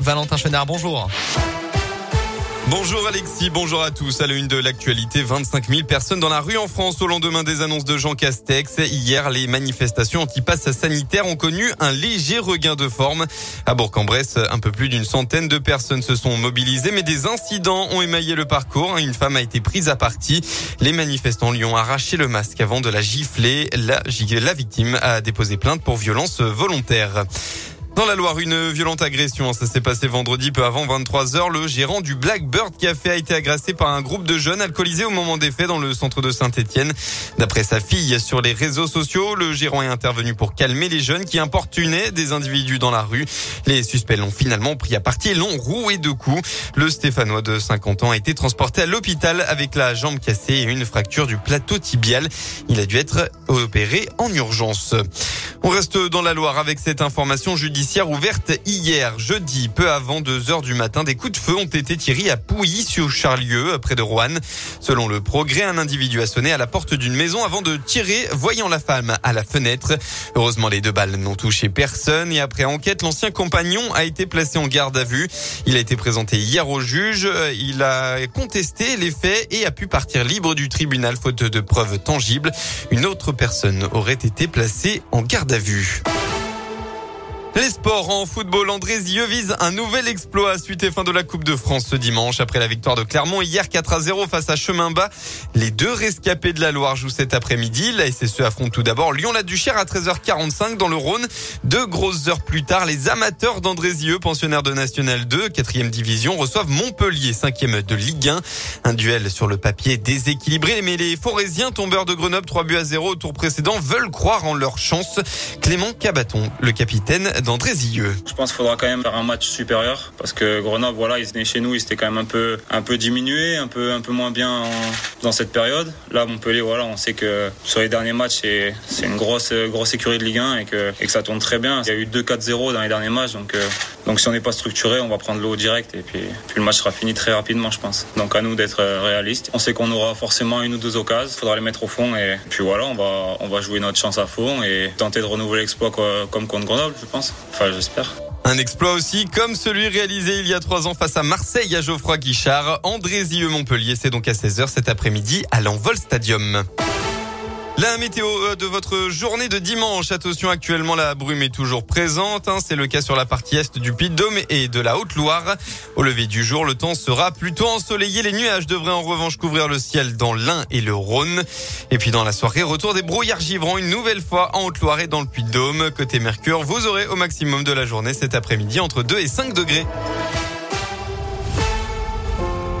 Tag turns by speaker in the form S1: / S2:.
S1: Valentin Chenard, bonjour.
S2: Bonjour Alexis, bonjour à tous. À la une de l'actualité, 25 000 personnes dans la rue en France au lendemain des annonces de Jean Castex. Hier, les manifestations anti-pass sanitaires ont connu un léger regain de forme. À Bourg-en-Bresse, un peu plus d'une centaine de personnes se sont mobilisées, mais des incidents ont émaillé le parcours. Une femme a été prise à partie. Les manifestants lui ont arraché le masque avant de la gifler. La, la victime a déposé plainte pour violence volontaire. Dans la Loire, une violente agression. Ça s'est passé vendredi peu avant 23 heures. Le gérant du Blackbird Café a été agressé par un groupe de jeunes alcoolisés au moment des faits dans le centre de Saint-Etienne. D'après sa fille sur les réseaux sociaux, le gérant est intervenu pour calmer les jeunes qui importunaient des individus dans la rue. Les suspects l'ont finalement pris à partie et l'ont roué de coups. Le Stéphanois de 50 ans a été transporté à l'hôpital avec la jambe cassée et une fracture du plateau tibial. Il a dû être opéré en urgence. On reste dans la Loire avec cette information judiciaire ouverte hier, jeudi, peu avant 2 heures du matin. Des coups de feu ont été tirés à Pouilly sur Charlieu, près de Rouen. Selon le progrès, un individu a sonné à la porte d'une maison avant de tirer, voyant la femme à la fenêtre. Heureusement, les deux balles n'ont touché personne et après enquête, l'ancien compagnon a été placé en garde à vue. Il a été présenté hier au juge. Il a contesté les faits et a pu partir libre du tribunal faute de preuves tangibles. Une autre personne aurait été placée en garde à vue. Les sports en football, Andrézieux vise un nouvel exploit suite et fin de la Coupe de France ce dimanche. Après la victoire de Clermont hier 4 à 0 face à Chemin Bas, les deux rescapés de la Loire jouent cet après-midi. La SSE affronte tout d'abord Lyon-la-Duchère à 13h45 dans le Rhône. Deux grosses heures plus tard, les amateurs d'Andrézieux, pensionnaires de National 2, 4 division, reçoivent Montpellier, 5e de Ligue 1. Un duel sur le papier déséquilibré, mais les Forésiens, tombeurs de Grenoble, 3 buts à 0 au tour précédent, veulent croire en leur chance. Clément Cabaton, le capitaine
S3: Je pense qu'il faudra quand même faire un match supérieur parce que Grenoble, voilà, ils venaient chez nous, ils étaient quand même un peu, un peu diminués, un peu, un peu moins bien dans cette période. Là, Montpellier, voilà, on sait que sur les derniers matchs, c'est, c'est une grosse, grosse écurie de Ligue 1 et que, et que ça tourne très bien. Il y a eu 2-4-0 dans les derniers matchs, donc, euh, donc si on n'est pas structuré, on va prendre l'eau direct et puis, puis le match sera fini très rapidement, je pense. Donc à nous d'être euh, réalistes. On sait qu'on aura forcément une ou deux occasions, il faudra les mettre au fond et puis voilà, on va, on va jouer notre chance à fond et tenter de renouveler l'exploit comme contre Grenoble, je pense.
S2: Un exploit aussi comme celui réalisé il y a trois ans face à Marseille à Geoffroy Guichard. Andrézieux-Montpellier, c'est donc à 16h cet après-midi à l'Envol Stadium. La météo euh, de votre journée de dimanche. Attention, actuellement, la brume est toujours présente. Hein. C'est le cas sur la partie est du Puy-de-Dôme et de la Haute-Loire. Au lever du jour, le temps sera plutôt ensoleillé. Les nuages devraient en revanche couvrir le ciel dans l'Ain et le Rhône. Et puis dans la soirée, retour des brouillards givrants une nouvelle fois en Haute-Loire et dans le Puy-de-Dôme. Côté Mercure, vous aurez au maximum de la journée cet après-midi entre 2 et 5 degrés.